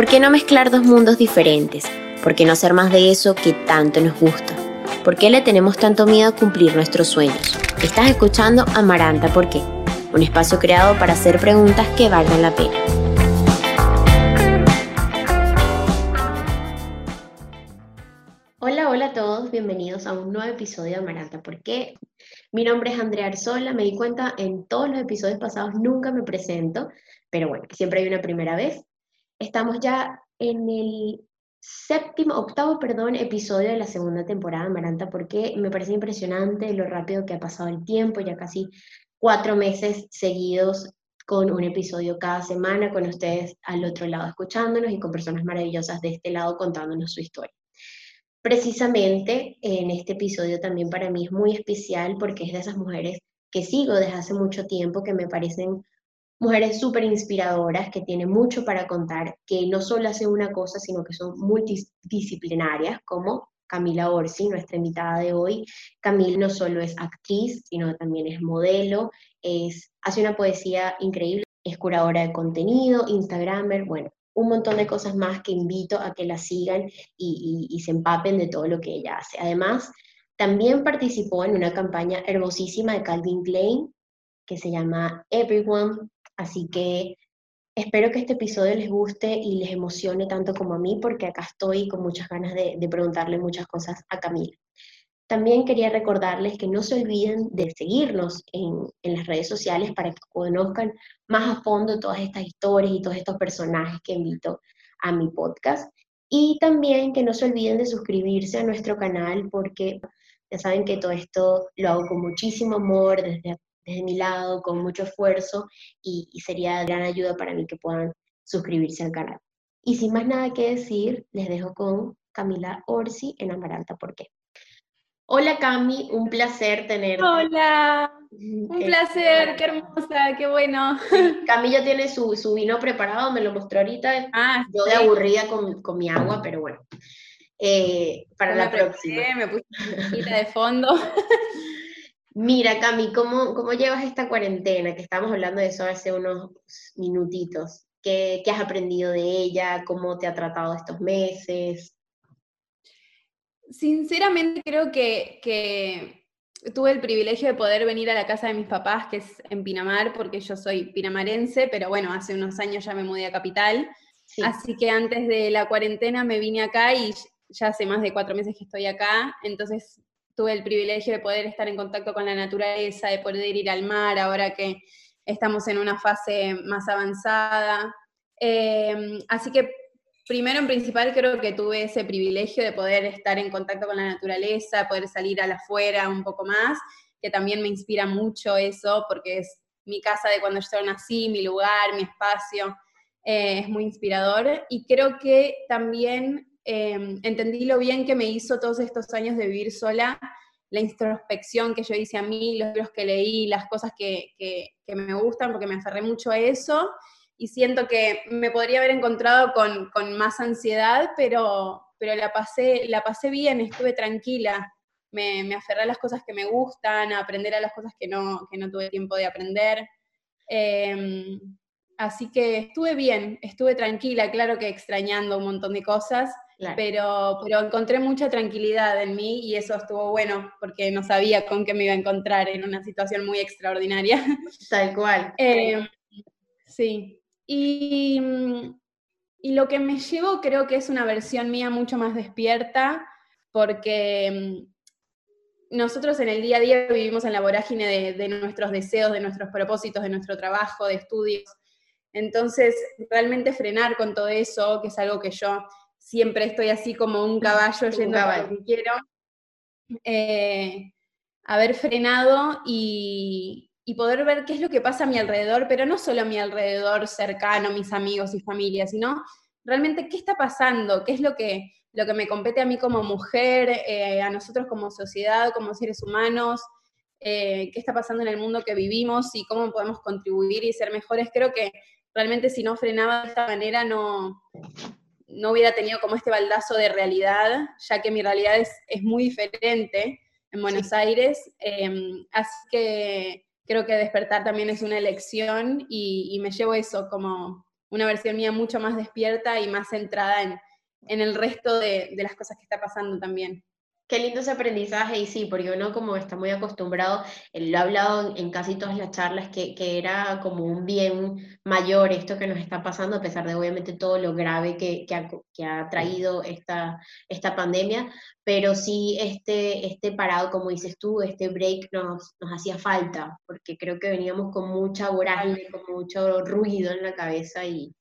¿Por qué no mezclar dos mundos diferentes? ¿Por qué no hacer más de eso que tanto nos gusta? ¿Por qué le tenemos tanto miedo a cumplir nuestros sueños? Estás escuchando Amaranta ¿Por? Un espacio creado para hacer preguntas que valgan la pena. Hola, hola a todos, bienvenidos a un nuevo episodio de Amaranta ¿Por qué? Mi nombre es Andrea Arzola, me di cuenta en todos los episodios pasados nunca me presento, pero bueno, siempre hay una primera vez. Estamos ya en el séptimo, octavo, perdón, episodio de la segunda temporada de Maranta, porque me parece impresionante lo rápido que ha pasado el tiempo, ya casi cuatro meses seguidos con un episodio cada semana, con ustedes al otro lado escuchándonos y con personas maravillosas de este lado contándonos su historia. Precisamente en este episodio también para mí es muy especial porque es de esas mujeres que sigo desde hace mucho tiempo, que me parecen mujeres súper inspiradoras que tienen mucho para contar, que no solo hacen una cosa, sino que son multidisciplinarias, como Camila Orsi, nuestra invitada de hoy. Camila no solo es actriz, sino también es modelo, es, hace una poesía increíble, es curadora de contenido, Instagramer, bueno, un montón de cosas más que invito a que la sigan y, y se empapen de todo lo que ella hace. Además, también participó en una campaña hermosísima de Calvin Klein que se llama Everyone Así que espero que este episodio les guste y les emocione tanto como a mí, porque acá estoy con muchas ganas de, preguntarle muchas cosas a Camila. También quería recordarles que no se olviden de seguirnos en, en, las redes sociales para que conozcan más a fondo todas estas historias y todos estos personajes que invito a mi podcast. Y también que no se olviden de suscribirse a nuestro canal porque ya saben que todo esto lo hago con muchísimo amor, desde desde mi lado, con mucho esfuerzo, y, sería de gran ayuda para mí que puedan suscribirse al canal. Y sin más nada que decir, les dejo con Camila Orsi en Amaranta, ¿por qué? Hola Cami, un placer tenerte. Hola, un placer, qué hermosa, qué bueno. Cami ya tiene su, su, vino preparado, me lo mostró ahorita. Ah, Yo de aburrida con, con, mi agua, pero bueno. Eh, para la próxima. Me puse de fondo. Mira, Cami, ¿cómo, ¿cómo llevas esta cuarentena? Que estamos hablando de eso hace unos minutitos. ¿Qué, ¿Qué, has aprendido de ella? ¿Cómo te ha tratado estos meses? Sinceramente creo que, que, tuve el privilegio de poder venir a la casa de mis papás, que es en Pinamar, porque yo soy pinamarense, pero bueno, hace unos años ya me mudé a Capital. Así que antes de la cuarentena me vine acá y ya hace más de cuatro meses que estoy acá, entonces tuve el privilegio de poder estar en contacto con la naturaleza, de poder ir al mar ahora que estamos en una fase más avanzada. Eh, así que primero en principal creo que tuve ese privilegio de poder estar en contacto con la naturaleza, poder salir a la afuera un poco más, que también me inspira mucho eso, porque es mi casa de cuando yo nací, mi lugar, mi espacio, eh, es muy inspirador. Y creo que también Em, entendí lo bien que me hizo todos estos años de vivir sola, la introspección que yo hice a mí, los libros que leí, las cosas que, me gustan, porque me aferré mucho a eso. Y siento que me podría haber encontrado con, más ansiedad, pero, pero la, pasé, la pasé bien, estuve tranquila. Me, me, aferré a las cosas que me gustan, a aprender a las cosas que no, que no tuve tiempo de aprender. Em, así que estuve bien, estuve tranquila, claro que extrañando un montón de cosas, pero, pero encontré mucha tranquilidad en mí y eso estuvo bueno porque no sabía con qué me iba a encontrar en una situación muy extraordinaria. Tal cual. Eh, sí. Y, y lo que me llevo creo que es una versión mía mucho más despierta porque mm, nosotros en el día a día vivimos en la vorágine de, de, nuestros deseos, de nuestros propósitos, de nuestro trabajo, de estudios. Entonces, realmente frenar con todo eso, que es algo que yo siempre estoy así como un caballo yendo a lo que quiero. Eh, haber frenado y, poder ver qué es lo que pasa a mi alrededor, pero no solo a mi alrededor cercano, mis amigos y familia, sino realmente qué está pasando, qué es lo que, lo que me compete a mí como mujer, eh, a nosotros como sociedad, como seres humanos, eh, qué está pasando en el mundo que vivimos y cómo podemos contribuir y ser mejores. Creo que realmente si no frenaba de esta manera no, no hubiera tenido como este baldazo de realidad, ya que mi realidad es, muy diferente en Buenos Aires. Em, así que creo que despertar también es una elección y, me llevo eso como, una versión mía mucho más despierta y más centrada en, el resto de, de las cosas que está pasando también. Qué lindo ese aprendizaje y sí, porque uno como está muy acostumbrado, lo he hablado en, casi todas las charlas, que, que, era como un bien mayor esto que nos está pasando, a pesar de obviamente todo lo grave que, que, ha, que ha, traído esta, esta pandemia, pero sí este, este parado, como dices tú, este break nos, nos hacía falta, porque creo que veníamos con mucha vorágine, con mucho ruido en la cabeza y...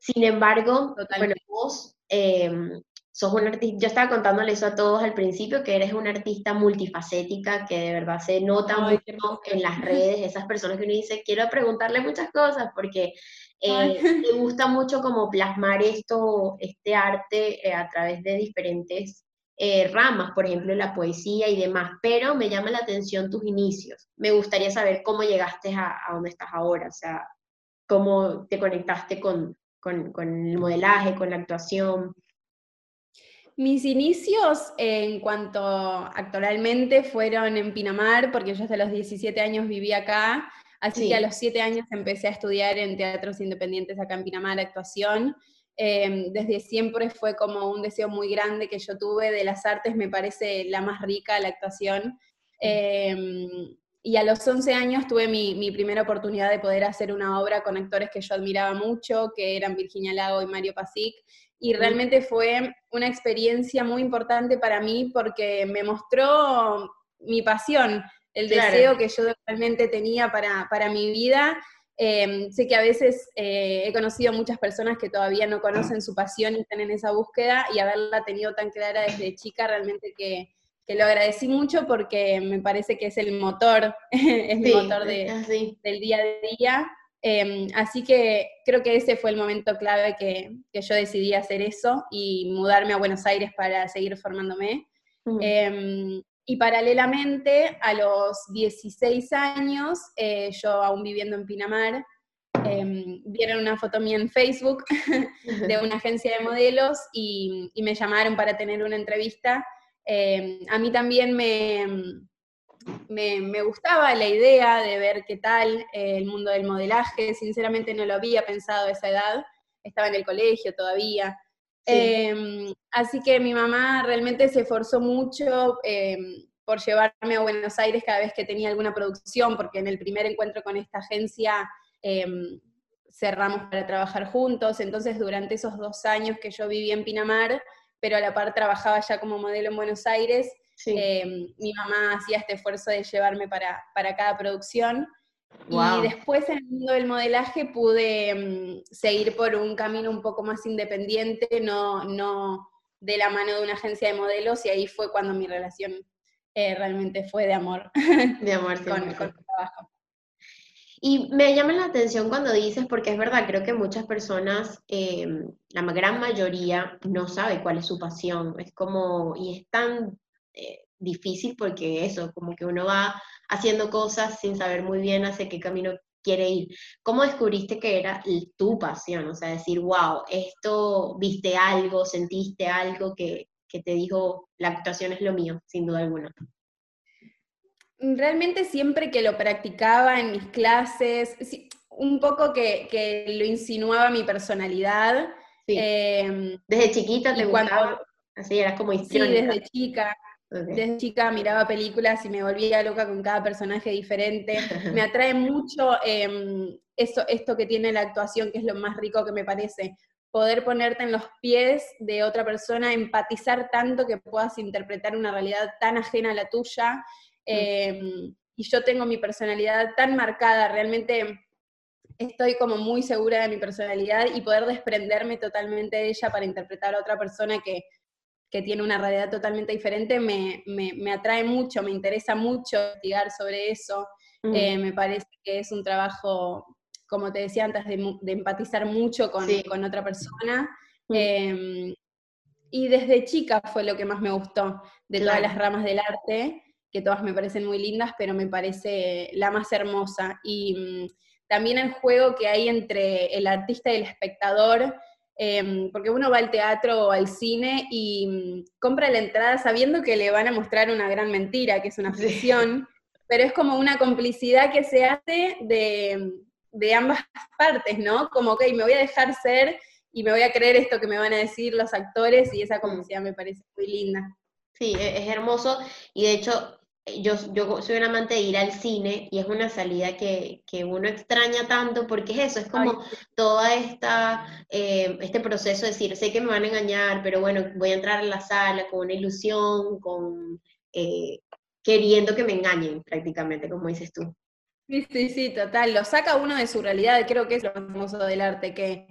Sin embargo, bueno, vos em, sos un artista, yo estaba contándole eso a todos al principio, que eres una artista multifacética, que de verdad se nota mucho en las redes, esas personas que uno dice, quiero preguntarle muchas cosas, porque eh, te gusta mucho como plasmar esto, este arte eh, a través de diferentes eh, ramas, por ejemplo, la poesía y demás, pero me llama la atención tus inicios. Me gustaría saber cómo llegaste a, a donde estás ahora, o sea, cómo te conectaste con, con, con el modelaje, con la actuación. Mis inicios en cuanto actualmente fueron en Pinamar, porque yo hasta los 17 años viví acá, así que a los 7 años empecé a estudiar en teatros independientes acá en Pinamar, actuación. Em, desde siempre fue como un deseo muy grande que yo tuve de las artes, me parece la más rica la actuación. Em, y a los 11 años tuve mi, mi, primera oportunidad de poder hacer una obra con actores que yo admiraba mucho, que eran Virginia Lago y Mario Pasic, y realmente fue una experiencia muy importante para mí porque me mostró mi pasión, el deseo que yo realmente tenía para, para mi vida. Em, sé que a veces eh, he conocido muchas personas que todavía no conocen su pasión y están en esa búsqueda y haberla tenido tan clara desde chica realmente que, que lo agradecí mucho porque me parece que es el motor, es mi motor de, del día a día. Em, así que creo que ese fue el momento clave que, yo decidí hacer eso y mudarme a Buenos Aires para seguir formándome. Em, y paralelamente, a los 16 años, eh, yo aún viviendo en Pinamar, em, vieron una foto mía en Facebook de una agencia de modelos y, y me llamaron para tener una entrevista. a mí también me, me, gustaba la idea de ver qué tal eh, el mundo del modelaje, sinceramente no lo había pensado a esa edad, estaba en el colegio todavía. Em, así que mi mamá realmente se esforzó mucho em, por llevarme a Buenos Aires cada vez que tenía alguna producción, porque en el primer encuentro con esta agencia em, cerramos para trabajar juntos, entonces durante esos dos años que yo viví en Pinamar, pero a la par trabajaba ya como modelo en Buenos Aires, Em, mi mamá hacía este esfuerzo de llevarme para, cada producción. Y después en el mundo del modelaje pude em, seguir por un camino un poco más independiente, no, no de la mano de una agencia de modelos, y ahí fue cuando mi relación eh, realmente fue de amor. De amor, con, el trabajo. Y me llama la atención cuando dices, porque es verdad, creo que muchas personas, em, la gran mayoría, no sabe cuál es su pasión. Es como, y es tan eh, difícil porque eso, como que uno va haciendo cosas sin saber muy bien hacia qué camino quiere ir. ¿Cómo descubriste que era tu pasión? O sea, decir, wow, esto, viste algo, sentiste algo que, que te dijo, la actuación es lo mío, sin duda alguna. Realmente siempre que lo practicaba en mis clases, un poco que, que lo insinuaba mi personalidad. Em, desde chiquita te gustaba, así era como Sí, desde chica. Desde chica miraba películas y me volvía loca con cada personaje diferente. Me atrae mucho em, eso, esto que tiene la actuación, que es lo más rico que me parece. Poder ponerte en los pies de otra persona, empatizar tanto que puedas interpretar una realidad tan ajena a la tuya. Mm. Em, y yo tengo mi personalidad tan marcada, realmente estoy como muy segura de mi personalidad y poder desprenderme totalmente de ella para interpretar a otra persona que que tiene una realidad totalmente diferente, me, me, atrae mucho, me interesa mucho investigar sobre eso. Eh, me parece que es un trabajo, como te decía antes, de, empatizar mucho con, con otra persona. Em, y desde chica fue lo que más me gustó de todas las ramas del arte, que todas me parecen muy lindas, pero me parece la más hermosa. Y mm, también el juego que hay entre el artista y el espectador, Em, porque uno va al teatro o al cine y mm, compra la entrada sabiendo que le van a mostrar una gran mentira, que es una ficción, pero es como una complicidad que se hace de, de ambas partes, ¿no? Como, ok, me voy a dejar ser y me voy a creer esto que me van a decir los actores y esa mm. complicidad me parece muy linda. Sí, e-, es hermoso y de hecho yo, yo soy un amante de ir al cine y es una salida que, uno extraña tanto porque es eso, es como toda esta, eh, este proceso de decir, sé que me van a engañar, pero bueno, voy a entrar a la sala con una ilusión, con eh, queriendo que me engañen prácticamente, como dices tú. Sí, sí, sí, total. Lo saca uno de su realidad, creo que es lo hermoso del arte, que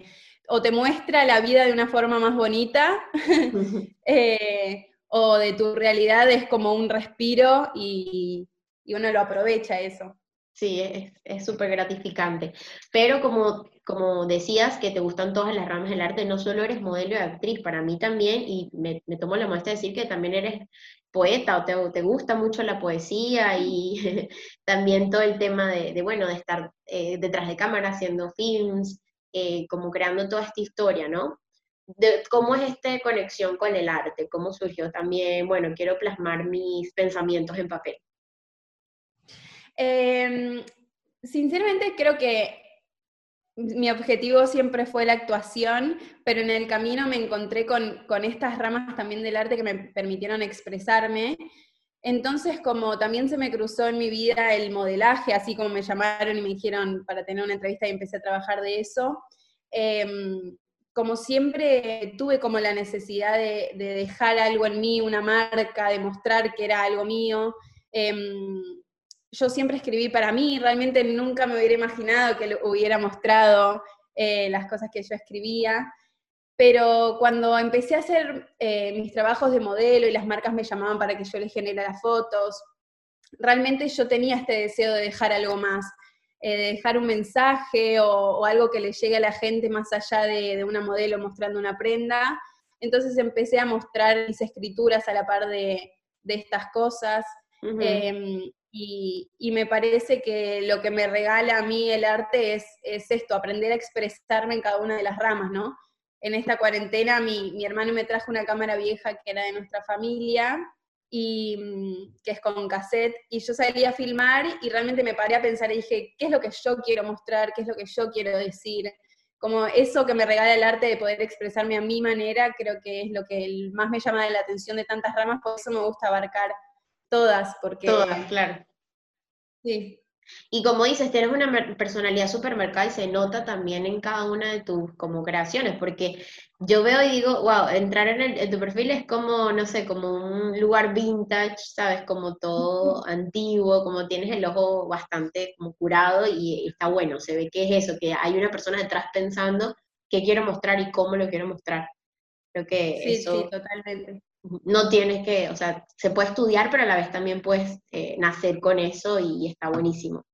o te muestra la vida de una forma más bonita, eh, o de tu realidad es como un respiro y, uno lo aprovecha eso. Sí, es súper gratificante. Pero como, como decías que te gustan todas las ramas del arte, no solo eres modelo y actriz, para mí también, y me, tomo la muestra de decir que también eres poeta o te, te gusta mucho la poesía y también todo el tema de, bueno, de estar eh, detrás de cámara haciendo films, eh, como creando toda esta historia, ¿no? ¿Cómo es esta conexión con el arte? ¿Cómo surgió también, bueno, quiero plasmar mis pensamientos en papel? Em, sinceramente creo que mi objetivo siempre fue la actuación, pero en el camino me encontré con, con, estas ramas también del arte que me permitieron expresarme. Entonces, como también se me cruzó en mi vida el modelaje, así como me llamaron y me dijeron para tener una entrevista y empecé a trabajar de eso, eh, como siempre tuve como la necesidad de, dejar algo en mí, una marca, de mostrar que era algo mío. Em, yo siempre escribí para mí, realmente nunca me hubiera imaginado que hubiera mostrado eh, las cosas que yo escribía, pero cuando empecé a hacer eh, mis trabajos de modelo y las marcas me llamaban para que yo les generara fotos, realmente yo tenía este deseo de dejar algo más. Eh, dejar un mensaje o, algo que le llegue a la gente más allá de, una modelo mostrando una prenda. Entonces empecé a mostrar mis escrituras a la par de, estas cosas. Em, y, me parece que lo que me regala a mí el arte es, esto, aprender a expresarme en cada una de las ramas, ¿no? En esta cuarentena mi, mi hermano me trajo una cámara vieja que era de nuestra familia y mm, que es con cassette, y yo salí a filmar y realmente me paré a pensar y dije, ¿qué es lo que yo quiero mostrar? ¿Qué es lo que yo quiero decir? Como eso que me regala el arte de poder expresarme a mi manera, creo que es lo que más me llama de la atención de tantas ramas, por eso me gusta abarcar todas, porque... Todas, claro. Sí. Y como dices, tienes una personalidad súper marcada y se nota también en cada una de tus como creaciones, porque yo veo y digo, wow, entrar en, tu perfil es como, no sé, como un lugar vintage, ¿sabes? Como todo antiguo, como tienes el ojo bastante como curado y, está bueno, se ve que es eso, que hay una persona detrás pensando qué quiero mostrar y cómo lo quiero mostrar. Creo que sí, sí, totalmente no tienes que, o sea, se puede estudiar, pero a la vez también puedes eh, nacer con eso y, está buenísimo.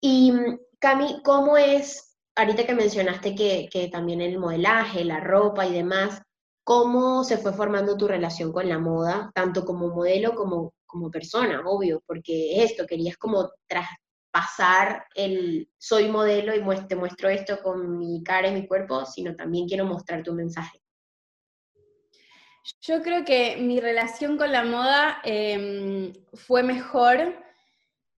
Y Cami, ¿cómo es, ahorita que mencionaste que, también el modelaje, la ropa y demás, cómo se fue formando tu relación con la moda, tanto como modelo como como persona, obvio, porque esto, querías como traspasar el soy modelo y te muestro esto con mi cara y mi cuerpo, sino también quiero mostrar tu mensaje. Yo creo que mi relación con la moda em, fue mejor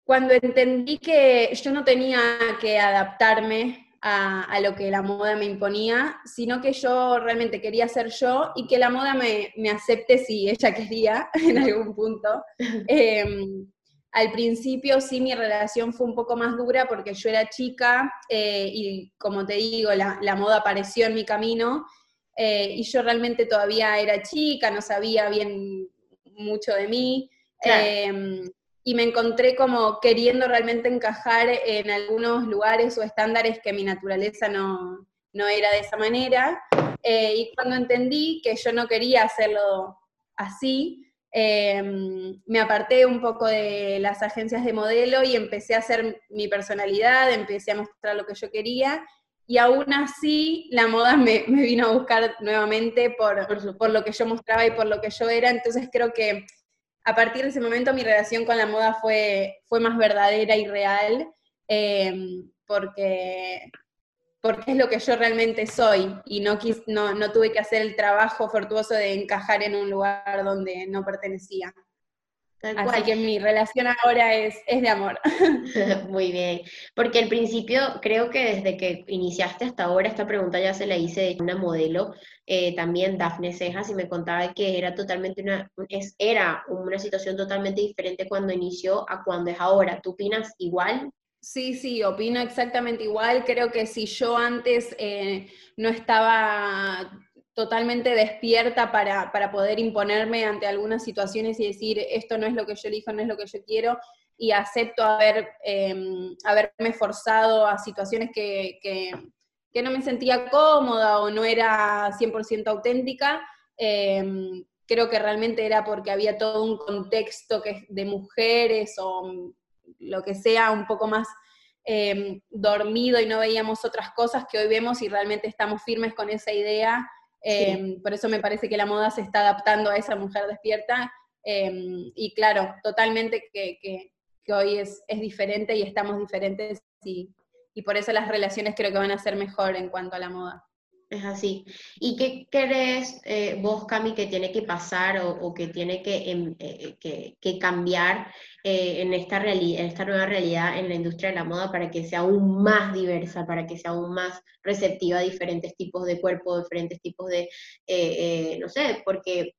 cuando entendí que yo no tenía que adaptarme a, lo que la moda me imponía, sino que yo realmente quería ser yo y que la moda me, acepte si ella quería en algún punto. Em, al principio sí mi relación fue un poco más dura porque yo era chica eh, y como te digo, la, la moda apareció en mi camino eh, y yo realmente todavía era chica, no sabía bien mucho de mí. Em, y me encontré como queriendo realmente encajar en algunos lugares o estándares que mi naturaleza no, no era de esa manera. Eh, y cuando entendí que yo no quería hacerlo así, em, me aparté un poco de las agencias de modelo y empecé a hacer mi personalidad, empecé a mostrar lo que yo quería y aún así la moda me, vino a buscar nuevamente por, por, lo que yo mostraba y por lo que yo era, entonces creo que a partir de ese momento mi relación con la moda fue, fue más verdadera y real, em, porque, porque es lo que yo realmente soy. Y no, no, no tuve que hacer el trabajo fortuoso de encajar en un lugar donde no pertenecía. Así que mi relación ahora es, es de amor. Muy bien, porque al principio creo que desde que iniciaste hasta ahora, esta pregunta ya se la hice de una modelo, eh, también Dafne Cejas, y me contaba que era totalmente una, es, era una situación totalmente diferente cuando inició a cuando es ahora. ¿Tú opinas igual? Sí, sí, opino exactamente igual. Creo que si yo antes eh, no estaba totalmente despierta para, poder imponerme ante algunas situaciones y decir, esto no es lo que yo elijo, no es lo que yo quiero, y acepto haber, em, haberme forzado a situaciones que, no me sentía cómoda o no era 100% auténtica, em, creo que realmente era porque había todo un contexto que, de mujeres o lo que sea un poco más em, dormido y no veíamos otras cosas que hoy vemos y realmente estamos firmes con esa idea Em, por eso me parece que la moda se está adaptando a esa mujer despierta. Em, y claro, totalmente que, hoy es, diferente y estamos diferentes y, por eso las relaciones creo que van a ser mejor en cuanto a la moda. Es así. ¿Y qué crees eh, vos, Cami, que tiene que pasar o, que tiene que, em, eh, cambiar eh, en, esta en esta nueva realidad en la industria de la moda para que sea aún más diversa, para que sea aún más receptiva a diferentes tipos de cuerpo, diferentes tipos de, no sé, porque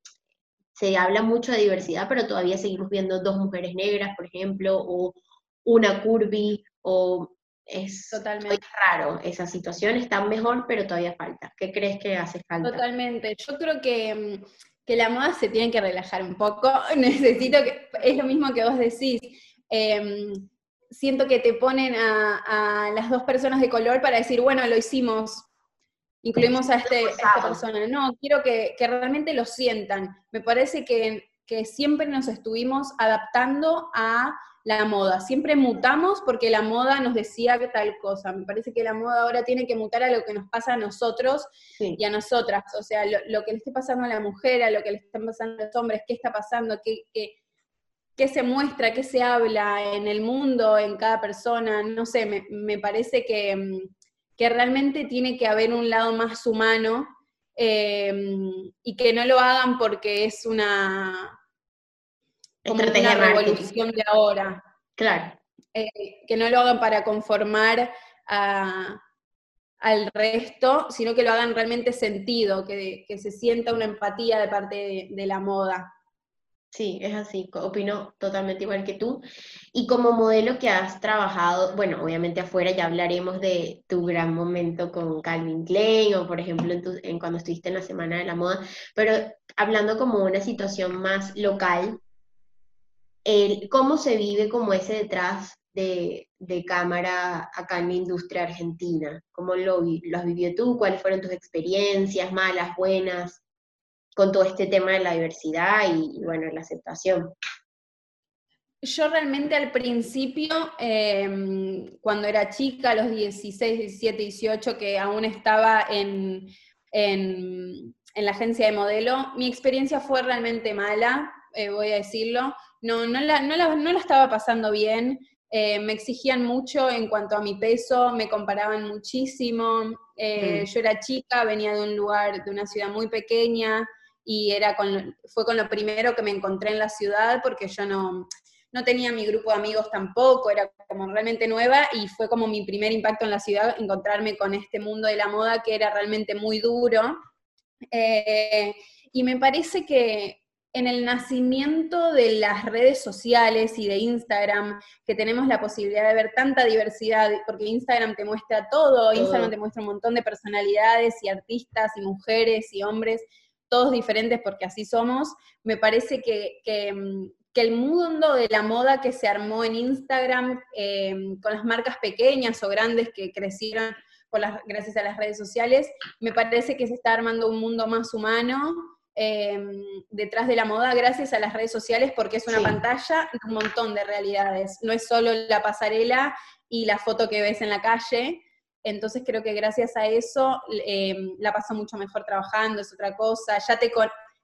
se habla mucho de diversidad, pero todavía seguimos viendo dos mujeres negras, por ejemplo, o una curvy, o es Totalmente. raro esa situación, está mejor, pero todavía falta. ¿Qué crees que hace falta? Totalmente. Yo creo que, mm, que la moda se tiene que relajar un poco. Necesito que, es lo mismo que vos decís. Em, siento que te ponen a, las dos personas de color para decir, bueno, lo hicimos, incluimos a, este, esta persona. No, quiero que, que, realmente lo sientan. Me parece que, que siempre nos estuvimos adaptando a la moda. Siempre mutamos porque la moda nos decía que tal cosa. Me parece que la moda ahora tiene que mutar a lo que nos pasa a nosotros y a nosotras. O sea, lo, que le esté pasando a la mujer, a lo que le están pasando a los hombres, qué está pasando, qué, qué, se muestra, qué se habla en el mundo, en cada persona. No sé, me, parece que, que, realmente tiene que haber un lado más humano em, y que no lo hagan porque es una como una revolución de ahora. Claro. Eh, que no lo hagan para conformar al resto, sino que lo hagan realmente sentido, que, se sienta una empatía de parte de, la moda. Sí, es así, opino totalmente igual que tú. Y como modelo que has trabajado, bueno, obviamente afuera ya hablaremos de tu gran momento con Calvin Klein o por ejemplo en, en cuando estuviste en la Semana de la Moda, pero hablando como una situación más local, cómo se vive como ese detrás de, cámara acá en la industria argentina, cómo lo, lo has vivido tú, cuáles fueron tus experiencias, malas, buenas, con todo este tema de la diversidad y, bueno, la aceptación. Yo realmente al principio, em, cuando era chica, a los 16, 17, 18, que aún estaba en, en, la agencia de modelo, mi experiencia fue realmente mala, eh, voy a decirlo no, no, la, no, la, no la estaba pasando bien, eh, me exigían mucho en cuanto a mi peso, me comparaban muchísimo, eh, mm. yo era chica, venía de un lugar, de una ciudad muy pequeña, y era con, fue con lo primero que me encontré en la ciudad, porque yo no, no tenía mi grupo de amigos tampoco, era como realmente nueva, y fue como mi primer impacto en la ciudad, encontrarme con este mundo de la moda que era realmente muy duro. Eh, y me parece que, en el nacimiento de las redes sociales y de Instagram, que tenemos la posibilidad de ver tanta diversidad, porque Instagram te muestra todo, Instagram te muestra un montón de personalidades y artistas y mujeres y hombres, todos diferentes porque así somos, me parece que, el mundo de la moda que se armó en Instagram, em, con las marcas pequeñas o grandes que crecieron por las, gracias a las redes sociales, me parece que se está armando un mundo más humano, Em, detrás de la moda gracias a las redes sociales porque es una pantalla de un montón de realidades. No es solo la pasarela y la foto que ves en la calle. Entonces creo que gracias a eso em, la pasa mucho mejor trabajando, es otra cosa. Ya te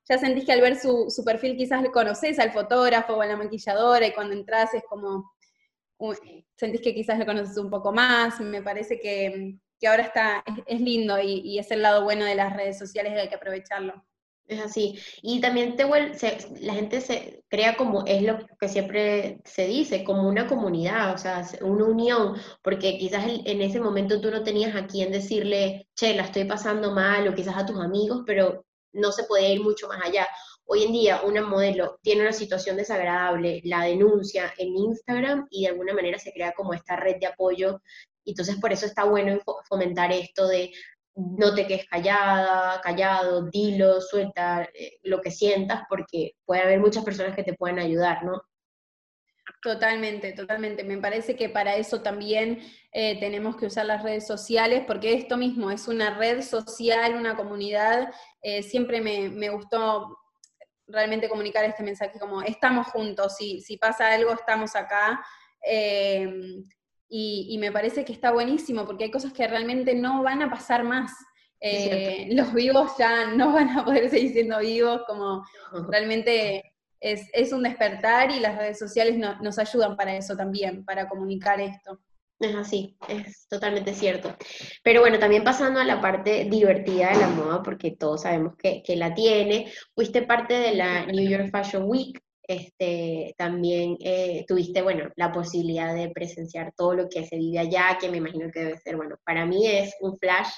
ya sentís que al ver su, perfil quizás le conoces al fotógrafo o a la maquilladora y cuando entras es como, sentís que quizás le conoces un poco más. Me parece que, ahora está, es, lindo y, y es el lado bueno de las redes sociales y hay que aprovecharlo. Es así. Y también te vuelve, la gente se crea como es lo que siempre se dice, como una comunidad, o sea, una unión, porque quizás en ese momento tú no tenías a quién decirle, che, la estoy pasando mal, o quizás a tus amigos, pero no se podía ir mucho más allá. Hoy en día una modelo tiene una situación desagradable, la denuncia en Instagram y de alguna manera se crea como esta red de apoyo. Entonces por eso está bueno fomentar esto de no te quedes callada, callado, dilo, suelta eh, lo que sientas, porque puede haber muchas personas que te pueden ayudar, ¿no? Totalmente, totalmente. Me parece que para eso también eh, tenemos que usar las redes sociales, porque esto mismo es una red social, una comunidad. Eh, siempre me, gustó realmente comunicar este mensaje como estamos juntos, si, si pasa algo, estamos acá. Y, me parece que está buenísimo porque hay cosas que realmente no van a pasar más. Eh, los vivos ya no van a poder seguir siendo vivos, como realmente es, un despertar y las redes sociales nos ayudan para eso también, para comunicar esto. Es así, es totalmente cierto. Pero bueno, también pasando a la parte divertida de la moda, porque todos sabemos que, que la tiene, fuiste parte de la New York Fashion Week, este, también eh, tuviste, bueno, la posibilidad de presenciar todo lo que se vive allá, que me imagino que debe ser, bueno, para mí es un flash,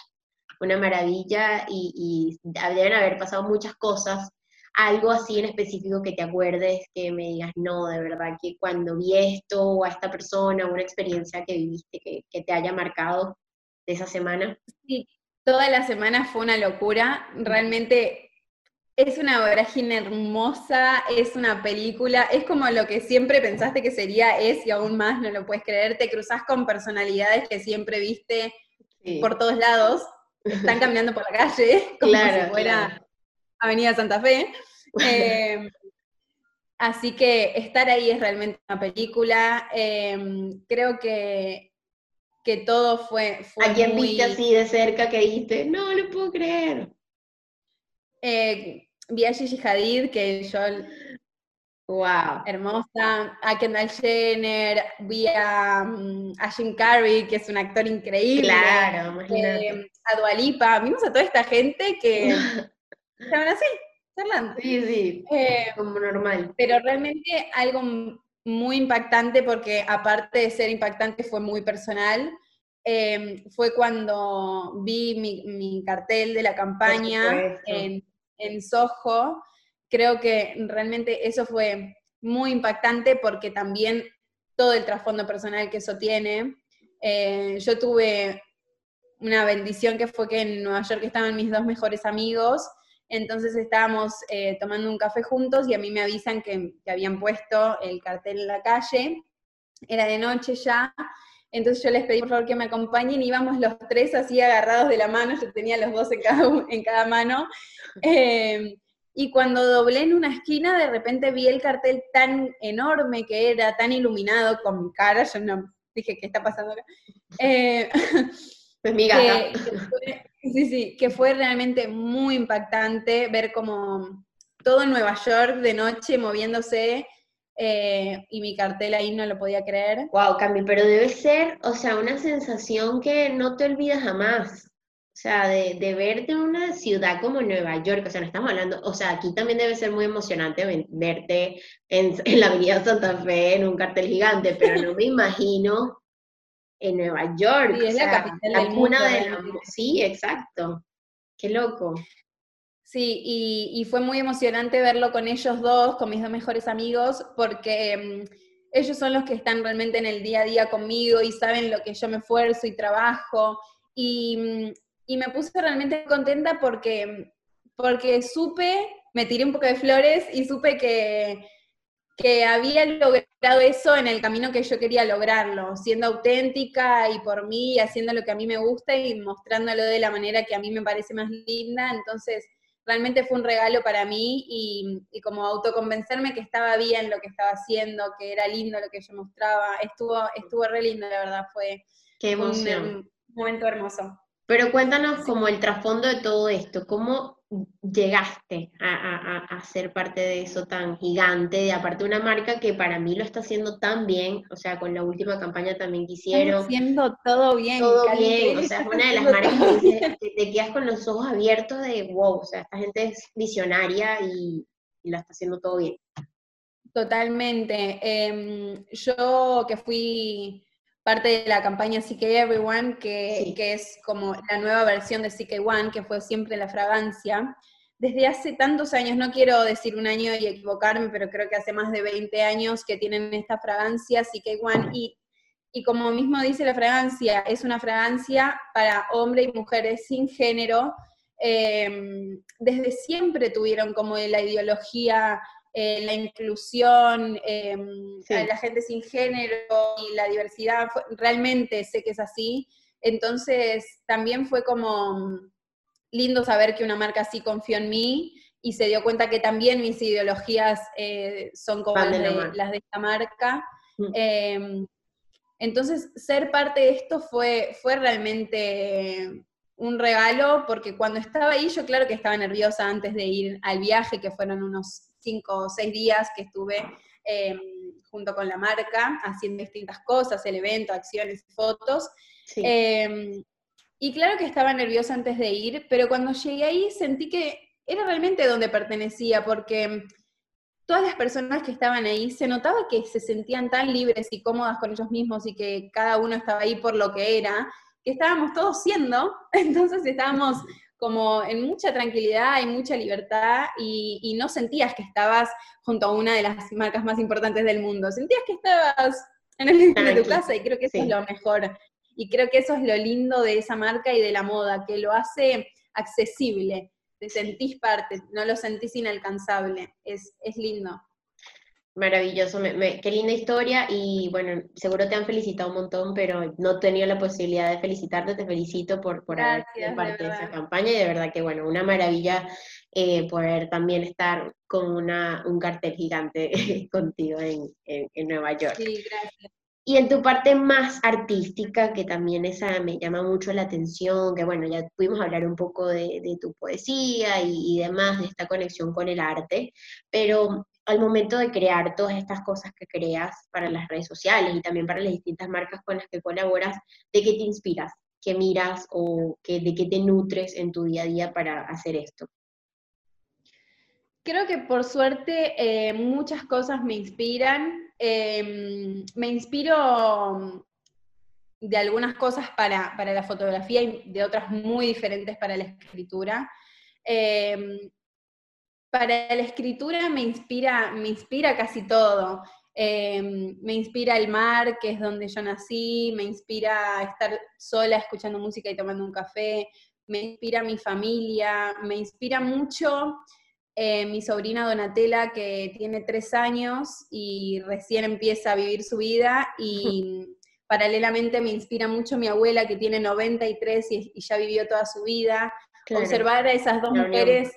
una maravilla y, deben haber pasado muchas cosas. Algo así en específico que te acuerdes, que me digas, no, de verdad que cuando vi esto o a esta persona, una experiencia que viviste que, que te haya marcado de esa semana. Sí, toda la semana fue una locura. Realmente es una vorágine hermosa, es una película, es como lo que siempre pensaste que sería, es y aún más no lo puedes creer, te cruzas con personalidades que siempre viste por todos lados, están caminando por la calle, como si fuera Avenida Santa Fe. Eh, así que estar ahí es realmente una película. Eh, creo que, que todo fue, fue ¿A quién viste así de cerca que dijiste, no lo puedo creer? Eh, vi a Gigi Hadid, que yo, wow, hermosa, a Kendall Jenner, vi a, mm, a, Jim Carrey, que es un actor increíble, claro, eh, a Dualipa, vimos a toda esta gente que estaban así, charlando. Sí, sí, eh, como normal. Pero realmente algo muy impactante, porque aparte de ser impactante, fue muy personal. Eh, fue cuando vi mi, mi, cartel de la campaña en, en Soho, creo que realmente eso fue muy impactante porque también todo el trasfondo personal que eso tiene. Eh, yo tuve una bendición que fue que en Nueva York estaban mis dos mejores amigos, entonces estábamos eh, tomando un café juntos y a mí me avisan que, que, habían puesto el cartel en la calle, era de noche ya, entonces yo les pedí por favor que me acompañen íbamos los tres así agarrados de la mano, yo tenía los dos en cada, en cada mano. Eh, y cuando doblé en una esquina, de repente vi el cartel tan enorme que era, tan iluminado con mi cara, yo no dije, ¿qué está pasando acá? Eh, pues mi gata. sí, sí, que fue realmente muy impactante ver como todo Nueva York de noche moviéndose eh, y mi cartel ahí no lo podía creer. Wow, Cami, pero debe ser, o sea, una sensación que no te olvidas jamás. O sea, de, de, verte en una ciudad como Nueva York, o sea, no estamos hablando, o sea, aquí también debe ser muy emocionante verte en, en la Avenida Santa Fe en un cartel gigante, pero no me imagino en Nueva York. Sí, es la capital del mundo, de la... Sí, exacto. Qué loco. Sí, y, fue muy emocionante verlo con ellos dos, con mis dos mejores amigos, porque mm, ellos son los que están realmente en el día a día conmigo y saben lo que yo me esfuerzo y trabajo. Y, mm, y me puse realmente contenta porque, porque supe, me tiré un poco de flores y supe que, que había logrado eso en el camino que yo quería lograrlo, siendo auténtica y por mí, haciendo lo que a mí me gusta y mostrándolo de la manera que a mí me parece más linda. Entonces, realmente fue un regalo para mí y, como autoconvencerme que estaba bien lo que estaba haciendo, que era lindo lo que yo mostraba, estuvo, estuvo re lindo, la verdad, fue Qué emoción. un, momento hermoso. Pero cuéntanos como el trasfondo de todo esto, ¿cómo llegaste a, ser parte de eso tan gigante, de aparte una marca que para mí lo está haciendo tan bien, o sea, con la última campaña también que hicieron. haciendo todo bien. Todo bien, o sea, es una de las marcas que te, quedas con los ojos abiertos de, wow, o sea, esta gente es visionaria y, y la está haciendo todo bien. Totalmente. Em, yo que fui parte de la campaña CK Everyone, que, que, es como la nueva versión de CK One, que fue siempre la fragancia. Desde hace tantos años, no quiero decir un año y equivocarme, pero creo que hace más de 20 años que tienen esta fragancia CK One y, y como mismo dice la fragancia, es una fragancia para hombres y mujeres sin género. Em, desde siempre tuvieron como la ideología eh, la inclusión, eh, la gente sin género y la diversidad, realmente sé que es así. Entonces, también fue como lindo saber que una marca así confió en mí y se dio cuenta que también mis ideologías eh, son como las de, esta marca. Mm. Em, entonces, ser parte de esto fue, fue realmente un regalo, porque cuando estaba ahí, yo claro que estaba nerviosa antes de ir al viaje, que fueron unos cinco o seis días que estuve em, junto con la marca haciendo distintas cosas, el evento, acciones, fotos. Em, y claro que estaba nerviosa antes de ir, pero cuando llegué ahí sentí que era realmente donde pertenecía, porque todas las personas que estaban ahí se notaba que se sentían tan libres y cómodas con ellos mismos y que cada uno estaba ahí por lo que era, que estábamos todos siendo, entonces estábamos como en mucha tranquilidad y mucha libertad y, no sentías que estabas junto a una de las marcas más importantes del mundo, sentías que estabas en el living de tu casa y creo que eso es lo mejor. Y creo que eso es lo lindo de esa marca y de la moda, que lo hace accesible, te sentís parte, no lo sentís inalcanzable, es, es lindo. Maravilloso, qué linda historia y bueno, seguro te han felicitado un montón, pero no he tenido la posibilidad de felicitarte, te felicito por, por haber sido parte de, esa campaña y de verdad que bueno, una maravilla eh, poder también estar con una, un cartel gigante contigo en, en, Nueva York. Sí, gracias. Y en tu parte más artística, que también esa me llama mucho la atención, que bueno, ya pudimos hablar un poco de, de tu poesía y, y, demás, de esta conexión con el arte, pero al momento de crear todas estas cosas que creas para las redes sociales y también para las distintas marcas con las que colaboras, ¿de qué te inspiras? ¿Qué miras o de qué te nutres en tu día a día para hacer esto? Creo que por suerte eh, muchas cosas me inspiran. Em, me inspiro de algunas cosas para, para, la fotografía y de otras muy diferentes para la escritura. Em, para la escritura me inspira, me inspira casi todo. Em, me inspira el mar, que es donde yo nací, me inspira estar sola escuchando música y tomando un café, me inspira mi familia, me inspira mucho eh, mi sobrina Donatella, que tiene tres años y recién empieza a vivir su vida, y paralelamente me inspira mucho mi abuela, que tiene 93 y, y ya vivió toda su vida. Observar a esas dos mujeres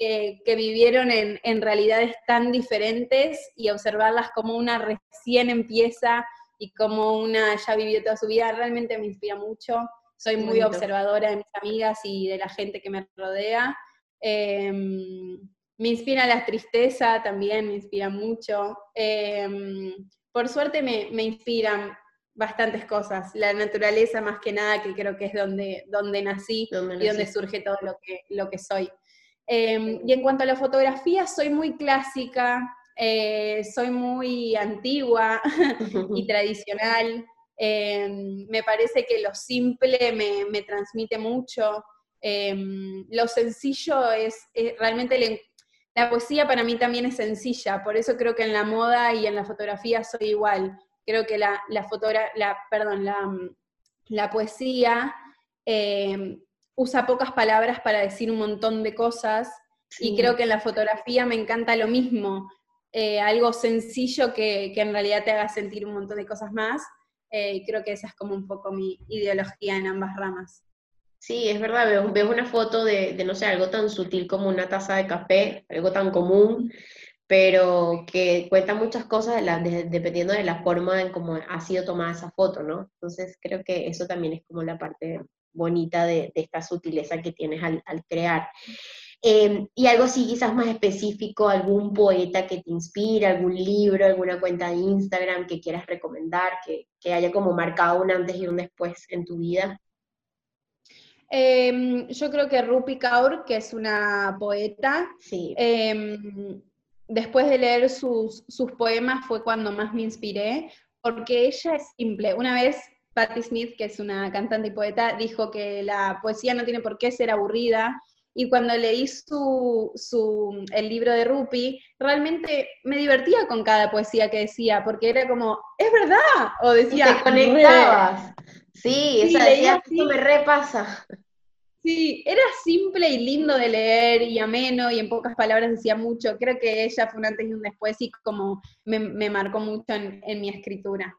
que, vivieron en, realidades tan diferentes y observarlas como una recién empieza y como una ya vivió toda su vida, realmente me inspira mucho. Soy muy observadora de mis amigas y de la gente que me rodea. Em, me inspira la tristeza también, me inspira mucho. Em, por suerte me, inspiran bastantes cosas. La naturaleza más que nada, que creo que es donde, donde nací y donde surge todo lo que, lo que soy. Em, y en cuanto a la fotografía, soy muy clásica, eh, soy muy antigua y tradicional. Em, me parece que lo simple me, transmite mucho. Em, lo sencillo es, realmente la poesía para mí también es sencilla, por eso creo que en la moda y en la fotografía soy igual. Creo que la, la, la, perdón, la, la poesía usa pocas palabras para decir un montón de cosas y creo que en la fotografía me encanta lo mismo, eh, algo sencillo que, en realidad te haga sentir un montón de cosas más. Eh, y creo que esa es como un poco mi ideología en ambas ramas. Sí, es verdad, veo, una foto de, no sé, algo tan sutil como una taza de café, algo tan común, pero que cuenta muchas cosas dependiendo de la forma en cómo ha sido tomada esa foto, ¿no? Entonces creo que eso también es como la parte bonita de, esta sutileza que tienes al, crear. Em, y algo así quizás más específico, algún poeta que te inspire, algún libro, alguna cuenta de Instagram que quieras recomendar, que, que haya como marcado un antes y un después en tu vida. Em, yo creo que Rupi Kaur, que es una poeta, sí. Em, después de leer sus, sus poemas fue cuando más me inspiré, porque ella es simple. Una vez Patti Smith, que es una cantante y poeta, dijo que la poesía no tiene por qué ser aburrida. Y cuando leí su, su, el libro de Rupi, realmente me divertía con cada poesía que decía, porque era como, es verdad, o decía... te conectabas. Sí, esa decía, esto me repasa. Sí, era simple y lindo de leer y ameno y en pocas palabras decía mucho. Creo que ella fue un antes y un después y como me, marcó mucho en, mi escritura.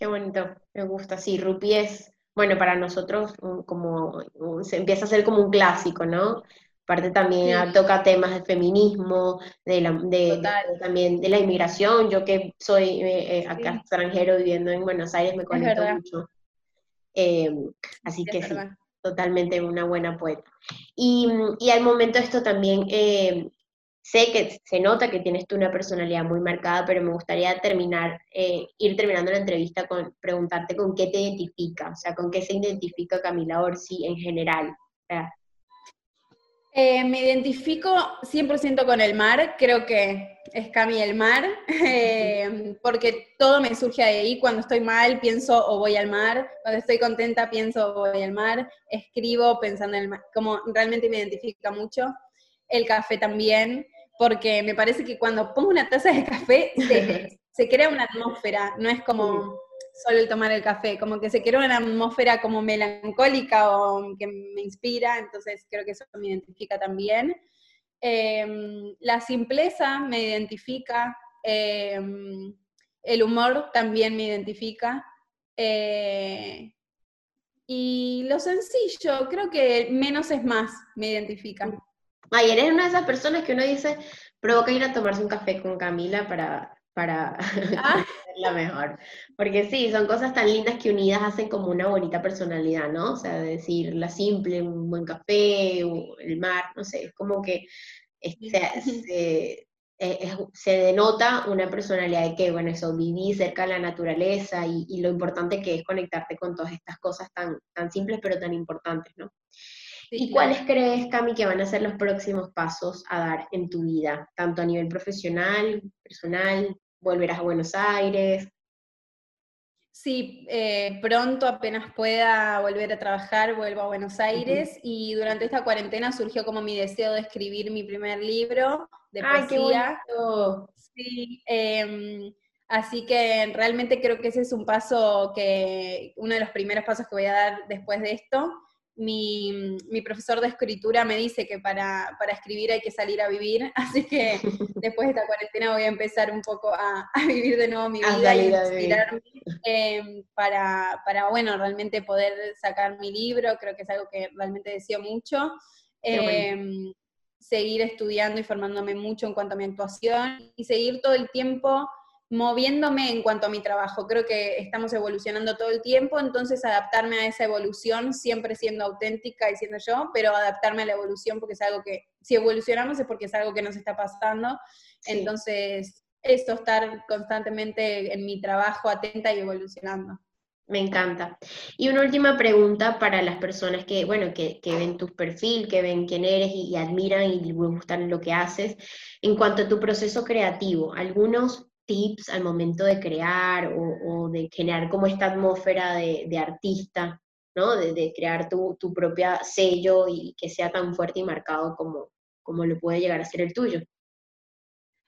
Qué bonito, me gusta. Sí, Rupi es, bueno, para nosotros como se empieza a ser como un clásico, ¿no? Aparte también toca temas de feminismo, de, la, de, también de la inmigración. Yo que soy eh, eh, acá extranjero viviendo en Buenos Aires me conecto mucho. Eh, así que sí totalmente una buena poeta. Y, al momento esto también, eh, sé que se nota que tienes tú una personalidad muy marcada, pero me gustaría terminar, eh, ir terminando la entrevista con preguntarte con qué te identifica, o sea, con qué se identifica Camila Orsi en general. Eh, me identifico 100% con el mar, creo que es Cami el mar, eh, porque todo me surge de ahí. Cuando estoy mal pienso o voy al mar, cuando estoy contenta pienso o voy al mar, escribo pensando en el mar, como realmente me identifica mucho. El café también, porque me parece que cuando pongo una taza de café se, se crea una atmósfera, no es como solo el tomar el café, como que se crea una atmósfera como melancólica o que me inspira, entonces creo que eso me identifica también. Em, la simpleza me identifica, em, el humor también me identifica. Eh, y lo sencillo, creo que menos es más, me identifica. Ay, eres una de esas personas que uno dice, provoca ir a tomarse un café con Camila para para ah. la mejor. Porque sí, son cosas tan lindas que unidas hacen como una bonita personalidad, ¿no? O sea, decir la simple, un buen café, o el mar, no sé, es como que este, se, denota una personalidad de que, bueno, eso, vivir cerca de la naturaleza y, lo importante que es conectarte con todas estas cosas tan, tan simples pero tan importantes, ¿no? ¿Y cuáles crees, Cami, que van a ser los próximos pasos a dar en tu vida, tanto a nivel profesional, personal, volverás a Buenos Aires? Sí, eh, pronto apenas pueda volver a trabajar, vuelvo a Buenos Aires. Y durante esta cuarentena surgió como mi deseo de escribir mi primer libro de ¡Ay, poesía. Qué sí, em, así que realmente creo que ese es un paso que, uno de los primeros pasos que voy a dar después de esto mi, mi, profesor de escritura me dice que para, para, escribir hay que salir a vivir, así que después de esta cuarentena voy a empezar un poco a, a vivir de nuevo mi vida y inspirarme eh, para, para, bueno, realmente poder sacar mi libro, creo que es algo que realmente deseo mucho. Eh, seguir estudiando y formándome mucho en cuanto a mi actuación y seguir todo el tiempo moviéndome en cuanto a mi trabajo. Creo que estamos evolucionando todo el tiempo, entonces adaptarme a esa evolución, siempre siendo auténtica y siendo yo, pero adaptarme a la evolución porque es algo que, si evolucionamos es porque es algo que nos está pasando. Entonces, esto, estar constantemente en mi trabajo atenta y evolucionando. Me encanta. Y una última pregunta para las personas que, bueno, que, ven tu perfil, que ven quién eres y, y admiran y les gustan lo que haces. En cuanto a tu proceso creativo, algunos tips al momento de crear o, de generar como esta atmósfera de, artista, ¿no? De, crear tu, tu, propia sello y que sea tan fuerte y marcado como, como lo puede llegar a ser el tuyo.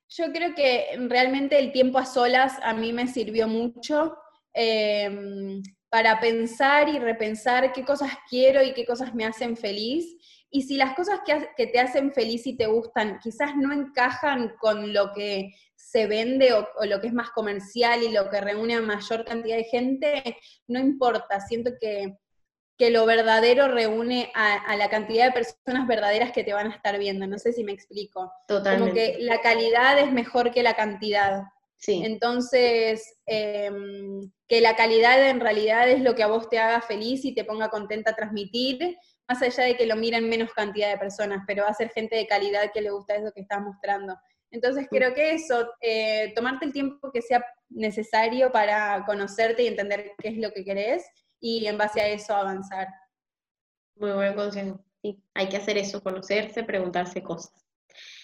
Yo creo que realmente el tiempo a solas a mí me sirvió mucho em, para pensar y repensar qué cosas quiero y qué cosas me hacen feliz. Y si las cosas que, que, te hacen feliz y te gustan quizás no encajan con lo que se vende o, lo que es más comercial y lo que reúne a mayor cantidad de gente, no importa, siento que, que lo verdadero reúne a, la cantidad de personas verdaderas que te van a estar viendo, no sé si me explico. Totalmente. Como que la calidad es mejor que la cantidad. Entonces, em, que la calidad en realidad es lo que a vos te haga feliz y te ponga contenta a transmitir, más allá de que lo miren menos cantidad de personas, pero va a ser gente de calidad que le gusta eso que estás mostrando. Entonces creo que eso, eh, tomarte el tiempo que sea necesario para conocerte y entender qué es lo que querés y en base a eso avanzar. Muy buen consejo. Sí, hay que hacer eso, conocerse, preguntarse cosas.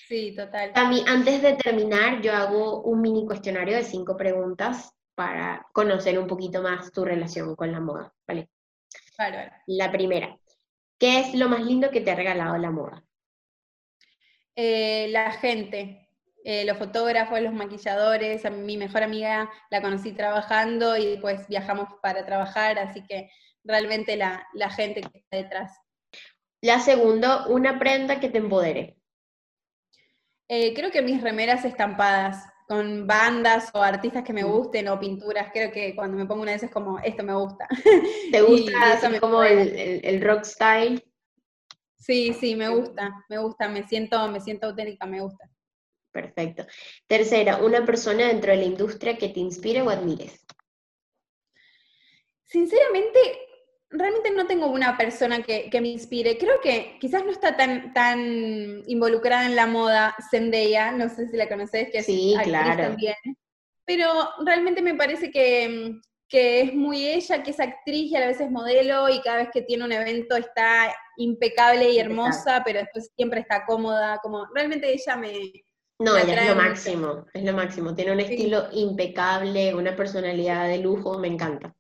Sí, total. A mí, antes de terminar, yo hago un mini cuestionario de cinco preguntas para conocer un poquito más tu relación con la moda, ¿vale? Claro. La primera, ¿qué es lo más lindo que te ha regalado la moda? Eh, la gente, eh, los fotógrafos, los maquilladores, a mi mejor amiga la conocí trabajando y después viajamos para trabajar, así que realmente la, gente que está detrás. La segunda, una prenda que te empodere. Eh, creo que mis remeras estampadas con bandas o artistas que me mm. gusten o pinturas, creo que cuando me pongo una de esas es como, esto me gusta. ¿Te gusta como el, rock style? Sí, sí, me gusta, me gusta, me siento, me siento auténtica, me gusta. Perfecto. Tercera, una persona dentro de la industria que te inspire o admires. Sinceramente, realmente no tengo una persona que, me inspire. Creo que quizás no está tan, tan involucrada en la moda Zendaya, no sé si la conoces, que es sí, claro. también. Pero realmente me parece que, que es muy ella, que es actriz y a veces modelo y cada vez que tiene un evento está impecable y hermosa, pero después siempre está cómoda, como realmente ella me, no, ella es lo máximo, es lo máximo. Tiene un estilo impecable, una personalidad de lujo, me encanta.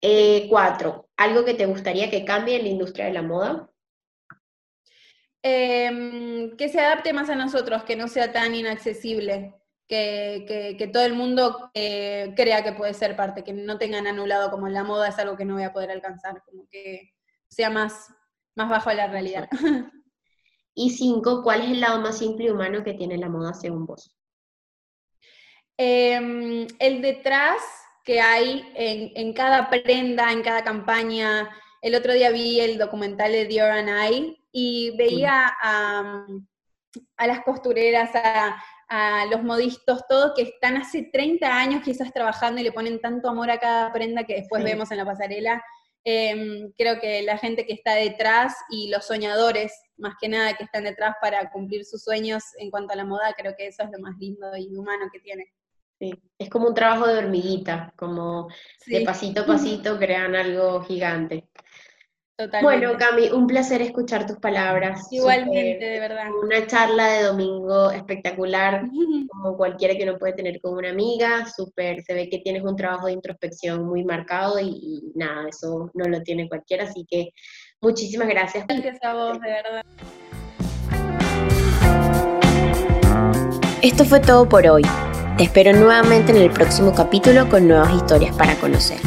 Eh, cuatro, ¿algo que te gustaría que cambie en la industria de la moda? Em, que se adapte más a nosotros, que no sea tan inaccesible, que, todo el mundo eh, crea que puede ser parte, que no tengan anulado como la moda es algo que no voy a poder alcanzar, como que sea más, más bajo de la realidad. Y cinco, ¿cuál es el lado más simple y humano que tiene la moda según vos? Em, el detrás que hay en, cada prenda, en cada campaña. El otro día vi el documental de Dior and I y veía a, las costureras, a, a, los modistas, todos que están hace 30 años quizás trabajando y le ponen tanto amor a cada prenda que después vemos en la pasarela. Em, creo que la gente que está detrás y los soñadores, más que nada, que están detrás para cumplir sus sueños en cuanto a la moda, creo que eso es lo más lindo y humano que tiene. Sí, es como un trabajo de hormiguita, como de pasito a pasito crean algo gigante. Bueno, Cami, un placer escuchar tus palabras. Igualmente, de verdad. Una charla de domingo espectacular, como cualquiera que uno puede tener con una amiga. Súper, se ve que tienes un trabajo de introspección muy marcado y, nada, eso no lo tiene cualquiera. Así que muchísimas gracias. Gracias a vos, de verdad. Esto fue todo por hoy. Te espero nuevamente en el próximo capítulo con nuevas historias para conocer.